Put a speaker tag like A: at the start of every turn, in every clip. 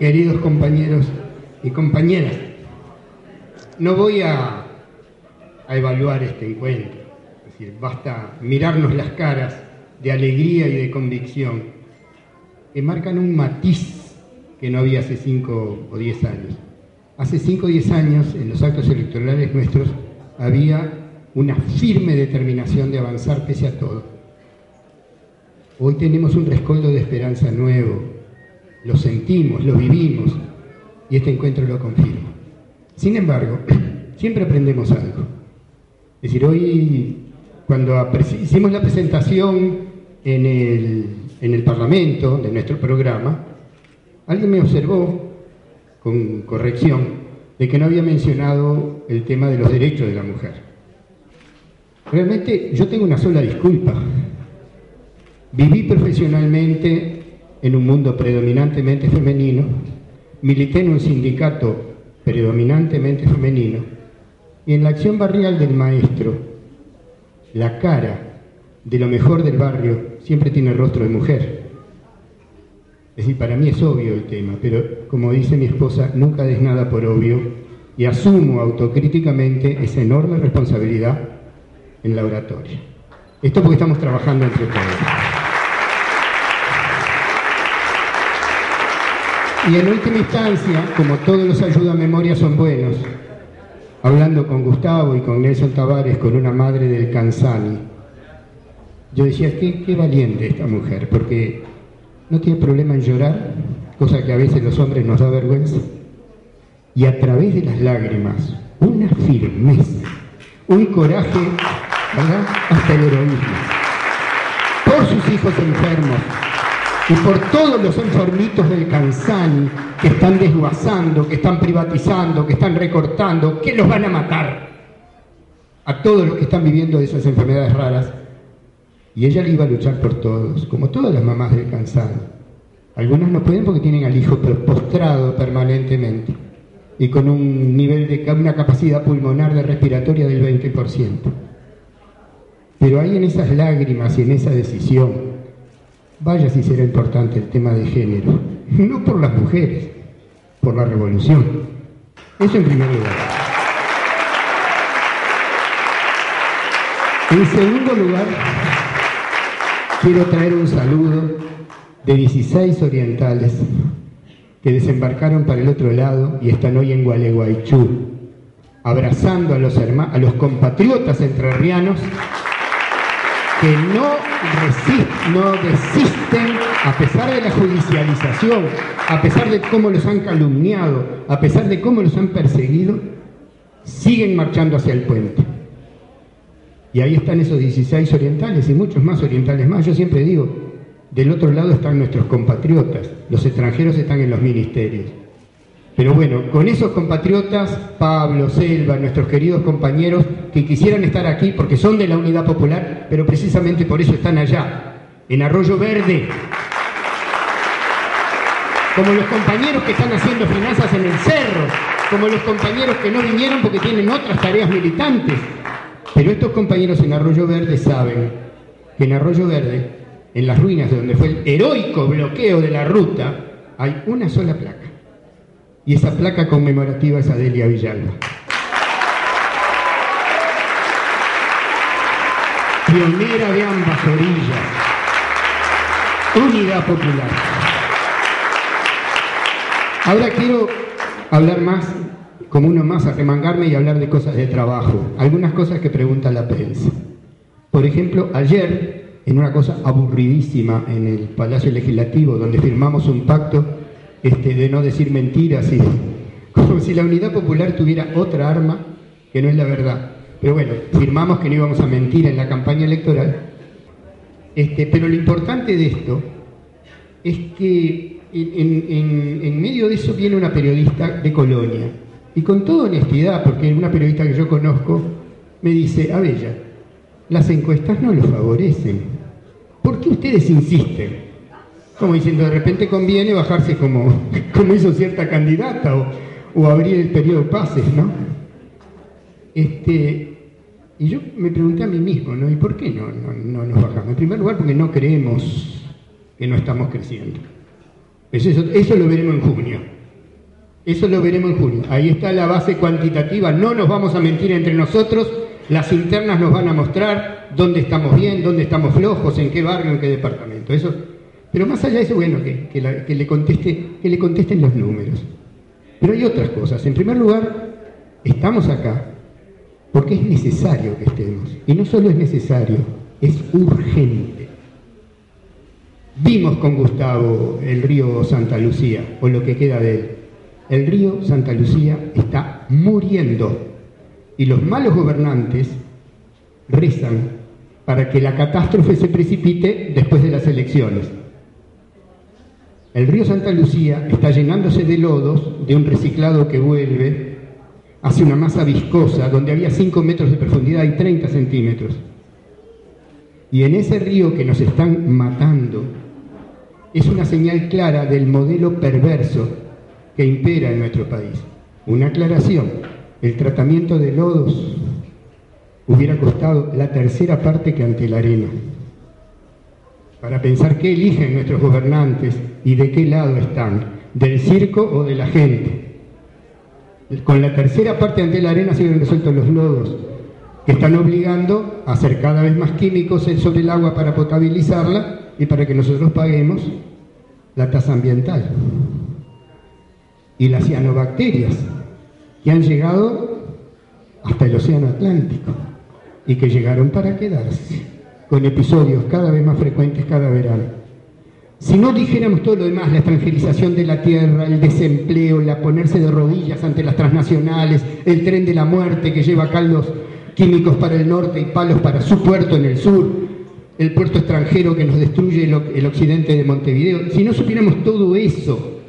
A: Queridos compañeros y compañeras, no voy a, evaluar este encuentro basta mirarnos las caras de alegría y de convicción que marcan un matiz que no había hace 5 o 10 años. Hace 5 o 10 años, en los actos electorales nuestros, había una firme determinación de avanzar pese a todo. Hoy tenemos un rescoldo de esperanza nuevo, lo sentimos, lo vivimos, y este encuentro lo confirma. Sin embargo, siempre aprendemos algo. Es decir, hoy cuando hicimos la presentación en el, en el Parlamento de nuestro programa, alguien me observó con corrección de que no había mencionado el tema de los derechos de la mujer. Realmente yo tengo una sola disculpa. Viví profesionalmente en un mundo predominantemente femenino, milité en un sindicato predominantemente femenino y en la acción barrial del maestro la cara de lo mejor del barrio siempre tiene rostro de mujer. Es decir, para mí es obvio el tema, pero como dice mi esposa, nunca des nada por obvio y asumo autocríticamente esa enorme responsabilidad en la oratoria. Esto porque estamos trabajando entre todos. Y en última instancia, como todos los ayuda a memoria son buenos, hablando con Gustavo y con Nelson Tavares, con una madre del Canzani, yo decía, qué, qué valiente esta mujer, porque no tiene problema en llorar, cosa que a veces los hombres nos da vergüenza, y a través de las lágrimas, una firmeza, un coraje, ¿verdad? Hasta el heroísmo, por sus hijos enfermos, y por todos los enfermitos del Canzani que están desguazando, que están privatizando, que están recortando, que los van a matar. A todos los que están viviendo de esas enfermedades raras. Y ella le iba a luchar por todos, como todas las mamás del Canzani. Algunas no pueden porque tienen al hijo postrado permanentemente y con un nivel de una capacidad pulmonar de respiratoria del 20%. Pero hay en esas lágrimas y en esa decisión Vaya si será importante el tema de género, no por las mujeres, por la revolución. Eso en primer lugar. En segundo lugar, quiero traer un saludo de 16 orientales que desembarcaron para el otro lado y están hoy en Gualeguaychú, abrazando a los, a los compatriotas entrerrianos que no, no desisten a pesar de la judicialización, a pesar de cómo los han calumniado, a pesar de cómo los han perseguido, siguen marchando hacia el puente. Y ahí están esos 16 orientales y muchos más orientales más. Yo siempre digo, del otro lado están nuestros compatriotas, los extranjeros están en los ministerios. Pero bueno, con esos compatriotas, Pablo, Selva, nuestros queridos compañeros que quisieran estar aquí porque son de la Unidad Popular, pero precisamente por eso están allá, en Arroyo Verde. Como los compañeros que están haciendo finanzas en el cerro, como los compañeros que no vinieron porque tienen otras tareas militantes. Pero estos compañeros en Arroyo Verde saben que en Arroyo Verde, en las ruinas de donde fue el heroico bloqueo de la ruta, hay una sola placa y esa placa conmemorativa es Adelia Villalba. Pionera de ambas orillas. Unidad popular. Ahora quiero hablar más, como uno más, arremangarme y hablar de cosas de trabajo. Algunas cosas que pregunta la prensa. Por ejemplo, ayer, en una cosa aburridísima en el Palacio Legislativo, donde firmamos un pacto este, de no decir mentiras, y, como si la unidad popular tuviera otra arma que no es la verdad. Pero bueno, firmamos que no íbamos a mentir en la campaña electoral. Este, pero lo importante de esto es que en, medio de eso viene una periodista de Colonia. Y con toda honestidad, porque una periodista que yo conozco, me dice, Abella, las encuestas no lo favorecen. ¿Por qué ustedes insisten? Como diciendo, de repente conviene bajarse como, como hizo cierta candidata o, abrir el periodo pases, ¿no? Este, y yo me pregunté a mí mismo, ¿no? ¿Y por qué no, no, nos bajamos? En primer lugar, porque no creemos que no estamos creciendo. Eso, eso lo veremos en junio. Eso lo veremos en junio. Ahí está la base cuantitativa. No nos vamos a mentir entre nosotros. Las internas nos van a mostrar dónde estamos bien, dónde estamos flojos, en qué barrio, en qué departamento. Eso, pero más allá de eso, bueno, que, le conteste, que le contesten los números. Pero hay otras cosas. En primer lugar, estamos acá porque es necesario que estemos. Y no solo es necesario, es urgente. Vimos con Gustavo el río Santa Lucía, o lo que queda de él. El río Santa Lucía está muriendo y los malos gobernantes rezan para que la catástrofe se precipite después de las elecciones. El río Santa Lucía está llenándose de lodos, de un reciclado que vuelve, hacia una masa viscosa donde había 5 metros de profundidad y 30 centímetros. Y en ese río que nos están matando es una señal clara del modelo perverso que impera en nuestro país. Una aclaración, el tratamiento de lodos hubiera costado la tercera parte que ante la arena. Para pensar qué eligen nuestros gobernantes y de qué lado están, del circo o de la gente con la tercera parte ante la arena se han resuelto los lodos, que están obligando a hacer cada vez más químicos sobre el agua para potabilizarla y para que nosotros paguemos la tasa ambiental. Y las cianobacterias, que han llegado hasta el Océano Atlántico y que llegaron para quedarse, con episodios cada vez más frecuentes cada verano. Si no dijéramos todo lo demás, la extranjerización de la tierra, el desempleo, la ponerse de rodillas ante las transnacionales, el tren de la muerte que lleva caldos químicos para el norte y palos para su puerto en el sur, el puerto extranjero que nos destruye el, occidente de Montevideo, si no supiéramos todo eso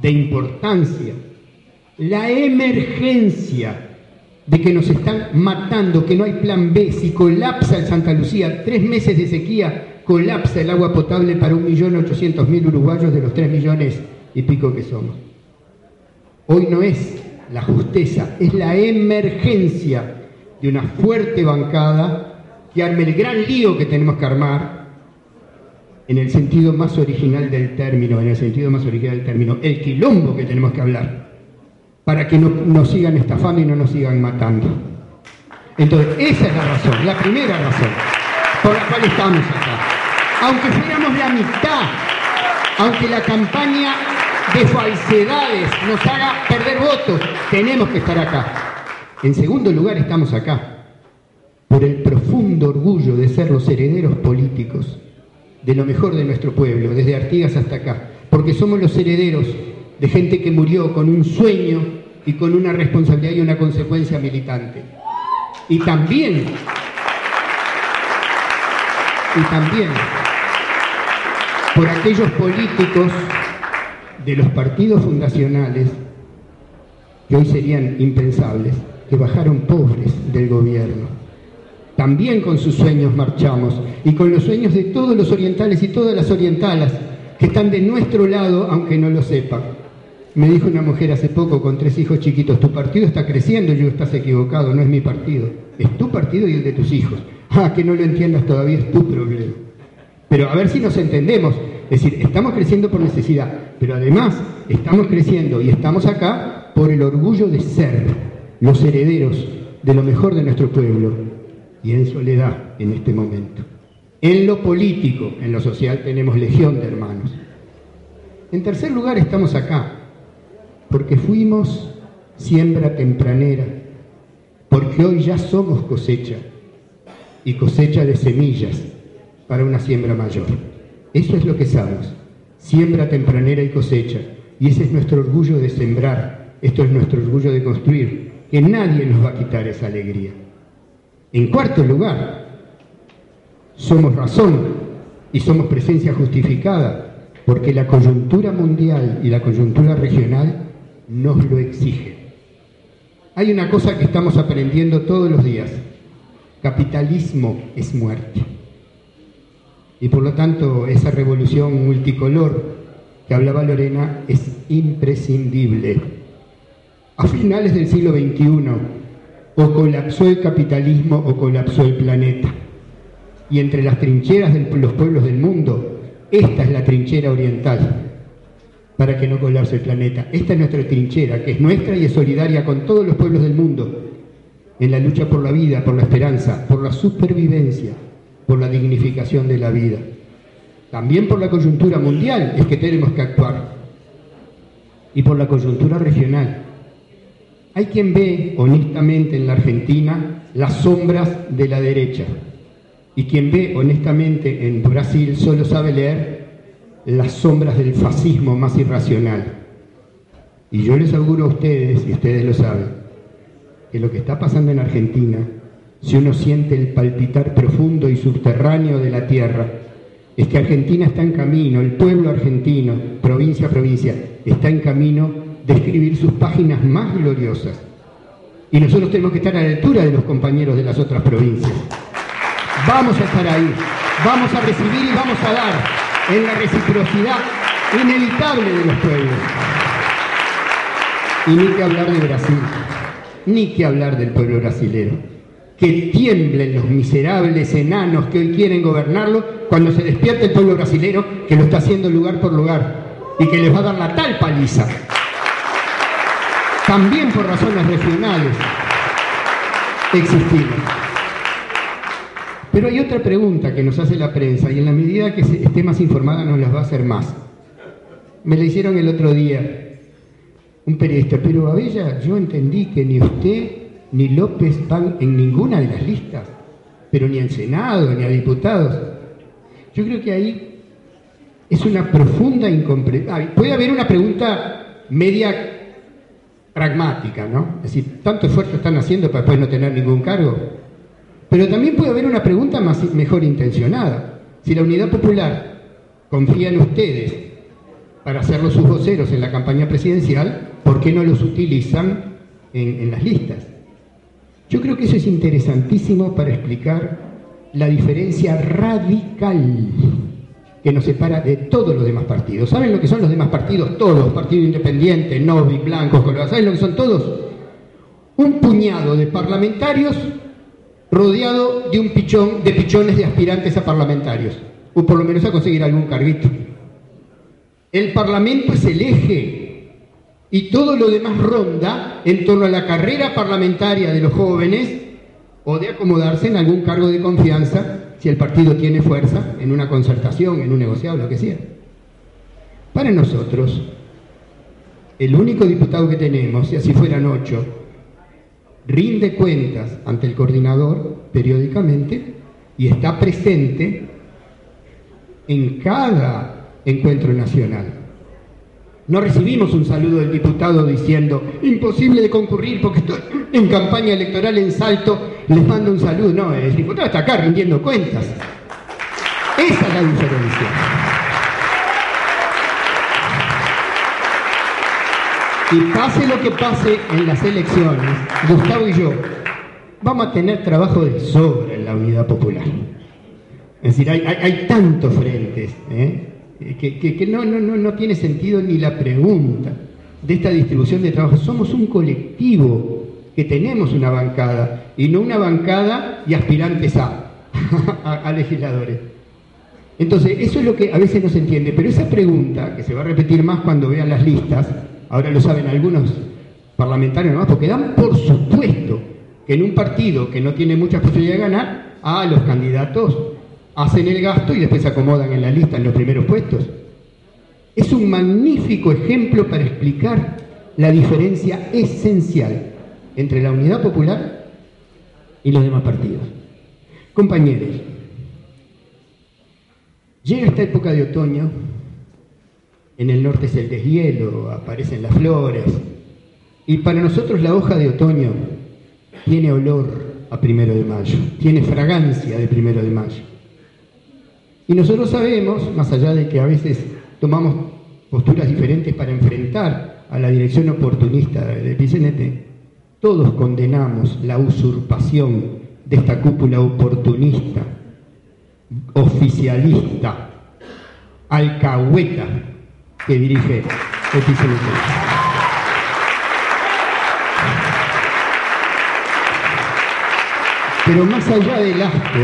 A: de importancia, la emergencia de que nos están matando, que no hay plan B, si colapsa el Santa Lucía, tres meses de sequía, colapsa el agua potable para 1.800.000 uruguayos de los 3 millones y pico que somos. Hoy no es la justeza, es la emergencia de una fuerte bancada que arme el gran lío que tenemos que armar en el sentido más original del término, en el sentido más original del término, el quilombo que tenemos que hablar, para que no nos sigan estafando y no nos sigan matando. Entonces, esa es la razón, la primera razón por la cual estamos acá aunque fuéramos la mitad, aunque la campaña de falsedades nos haga perder votos, tenemos que estar acá. En segundo lugar, estamos acá por el profundo orgullo de ser los herederos políticos de lo mejor de nuestro pueblo, desde Artigas hasta acá, porque somos los herederos de gente que murió con un sueño y con una responsabilidad y una consecuencia militante. Y también, y también por aquellos políticos de los partidos fundacionales que hoy serían impensables, que bajaron pobres del gobierno. También con sus sueños marchamos y con los sueños de todos los orientales y todas las orientalas que están de nuestro lado aunque no lo sepan. Me dijo una mujer hace poco con tres hijos chiquitos, tu partido está creciendo, yo estás equivocado, no es mi partido, es tu partido y el de tus hijos. Ah, que no lo entiendas todavía, es tu problema. Pero a ver si nos entendemos. Es decir, estamos creciendo por necesidad, pero además estamos creciendo y estamos acá por el orgullo de ser los herederos de lo mejor de nuestro pueblo y en soledad en este momento. En lo político, en lo social tenemos legión de hermanos. En tercer lugar estamos acá porque fuimos siembra tempranera, porque hoy ya somos cosecha y cosecha de semillas para una siembra mayor. Eso es lo que sabemos. Siembra tempranera y cosecha. Y ese es nuestro orgullo de sembrar. Esto es nuestro orgullo de construir. Que nadie nos va a quitar esa alegría. En cuarto lugar, somos razón y somos presencia justificada porque la coyuntura mundial y la coyuntura regional nos lo exigen. Hay una cosa que estamos aprendiendo todos los días. Capitalismo es muerte. Y por lo tanto esa revolución multicolor que hablaba Lorena es imprescindible. A finales del siglo XXI o colapsó el capitalismo o colapsó el planeta. Y entre las trincheras de los pueblos del mundo, esta es la trinchera oriental para que no colapse el planeta. Esta es nuestra trinchera, que es nuestra y es solidaria con todos los pueblos del mundo, en la lucha por la vida, por la esperanza, por la supervivencia, por la dignificación de la vida. También por la coyuntura mundial es que tenemos que actuar. Y por la coyuntura regional. Hay quien ve honestamente en la Argentina las sombras de la derecha. Y quien ve honestamente en Brasil solo sabe leer las sombras del fascismo más irracional. Y yo les auguro a ustedes, y ustedes lo saben, que lo que está pasando en Argentina, si uno siente el palpitar profundo y subterráneo de la tierra, es que Argentina está en camino, el pueblo argentino, provincia a provincia, está en camino de escribir sus páginas más gloriosas. Y nosotros tenemos que estar a la altura de los compañeros de las otras provincias. Vamos a estar ahí, vamos a recibir y vamos a dar en la reciprocidad inevitable de los pueblos. Y ni que hablar de Brasil, ni que hablar del pueblo brasilero. Que tiemblen los miserables enanos que hoy quieren gobernarlo cuando se despierte el pueblo brasilero que lo está haciendo lugar por lugar y que les va a dar la tal paliza. También por razones regionales existimos. Pero hay otra pregunta que nos hace la prensa y en la medida que esté más informada nos las va a hacer más. Me la hicieron el otro día un periodista, pero Abella, yo entendí que ni usted ni López van en ninguna de las listas, pero ni al Senado, ni a diputados. Yo creo que ahí es una profunda incomprensión. Puede haber una pregunta media pragmática, ¿no? Es decir, tanto esfuerzo están haciendo para después no tener ningún cargo. Pero también puede haber una pregunta más, mejor intencionada. Si la Unidad Popular confía en ustedes para hacerlos sus voceros en la campaña presidencial, ¿por qué no los utilizan en, en las listas? Yo creo que eso es interesantísimo para explicar la diferencia radical que nos separa de todos los demás partidos. ¿Saben lo que son los demás partidos? Todos, Partido Independiente, Novi, Blancos, Colorado. ¿Saben lo que son todos? Un puñado de parlamentarios rodeado de un pichón, de pichones de aspirantes a parlamentarios, o por lo menos a conseguir algún carguito. El Parlamento es el eje y todo lo demás ronda en torno a la carrera parlamentaria de los jóvenes o de acomodarse en algún cargo de confianza si el partido tiene fuerza en una concertación, en un negociado, lo que sea. Para nosotros, el único diputado que tenemos, si así fueran ocho, rinde cuentas ante el coordinador periódicamente y está presente en cada encuentro nacional. No recibimos un saludo del diputado diciendo, imposible de concurrir porque estoy en campaña electoral en Salto, les mando un saludo. No, el diputado está acá rindiendo cuentas. Esa es la diferencia. Y pase lo que pase en las elecciones, Gustavo y yo vamos a tener trabajo de sobra en la unidad popular. Es decir, hay, tantos frentes ¿eh? que, no, tiene sentido ni la pregunta de esta distribución de trabajo. Somos un colectivo que tenemos una bancada y no una bancada y aspirantes a legisladores. Entonces, eso es lo que a veces no se entiende, pero esa pregunta, que se va a repetir más cuando vean las listas, ahora lo saben algunos parlamentarios nomás, porque dan por supuesto que en un partido que no tiene muchas posibilidades de ganar, a los candidatos hacen el gasto y después se acomodan en la lista en los primeros puestos. Es un magnífico ejemplo para explicar la diferencia esencial entre la unidad popular y los demás partidos. Compañeros, llega esta época de otoño en el norte es el deshielo, aparecen las flores. Y para nosotros la hoja de otoño tiene olor a primero de mayo, tiene fragancia de primero de mayo. Y nosotros sabemos, más allá de que a veces tomamos posturas diferentes para enfrentar a la dirección oportunista del PCNT, todos condenamos la usurpación de esta cúpula oportunista, oficialista, alcahueta que dirige PCNT. Pero más allá del asco,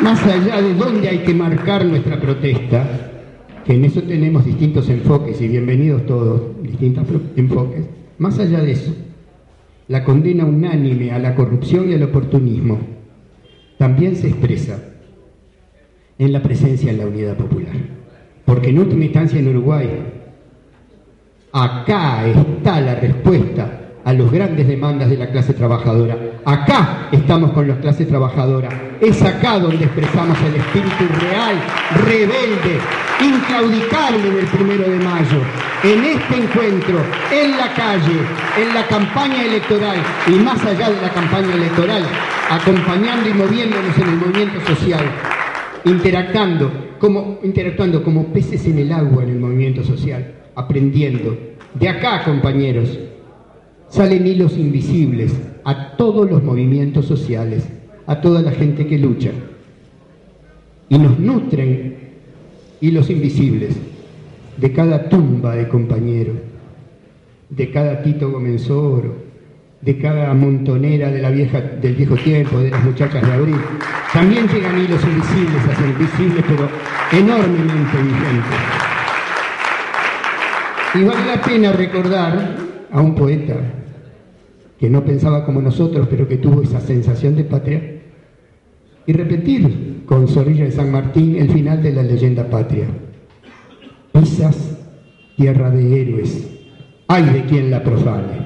A: más allá de dónde hay que marcar nuestra protesta, que en eso tenemos distintos enfoques y bienvenidos todos, distintos enfoques, más allá de eso, la condena unánime a la corrupción y al oportunismo también se expresa en la presencia en la unidad popular. Porque en última instancia en Uruguay, acá está la respuesta a las grandes demandas de la clase trabajadora. Acá estamos con la clase trabajadora. Es acá donde expresamos el espíritu real, rebelde, inclaudicable del primero de mayo. En este encuentro, en la calle, en la campaña electoral y más allá de la campaña electoral, acompañando y moviéndonos en el movimiento social, interactuando como, interactuando como peces en el agua en el movimiento social, aprendiendo. De acá, compañeros, salen hilos invisibles a todos los movimientos sociales, a toda la gente que lucha. Y nos nutren hilos invisibles de cada tumba de compañero, de cada Tito Gomenzoro, de cada montonera de la vieja, del viejo tiempo, de las muchachas de abril. También llegan hilos invisibles a ser visibles, pero enormemente vigentes. Y vale la pena recordar a un poeta que no pensaba como nosotros, pero que tuvo esa sensación de patria, y repetir con Zorrilla de San Martín el final de la leyenda patria. Pisas, tierra de héroes, hay de quien la profane.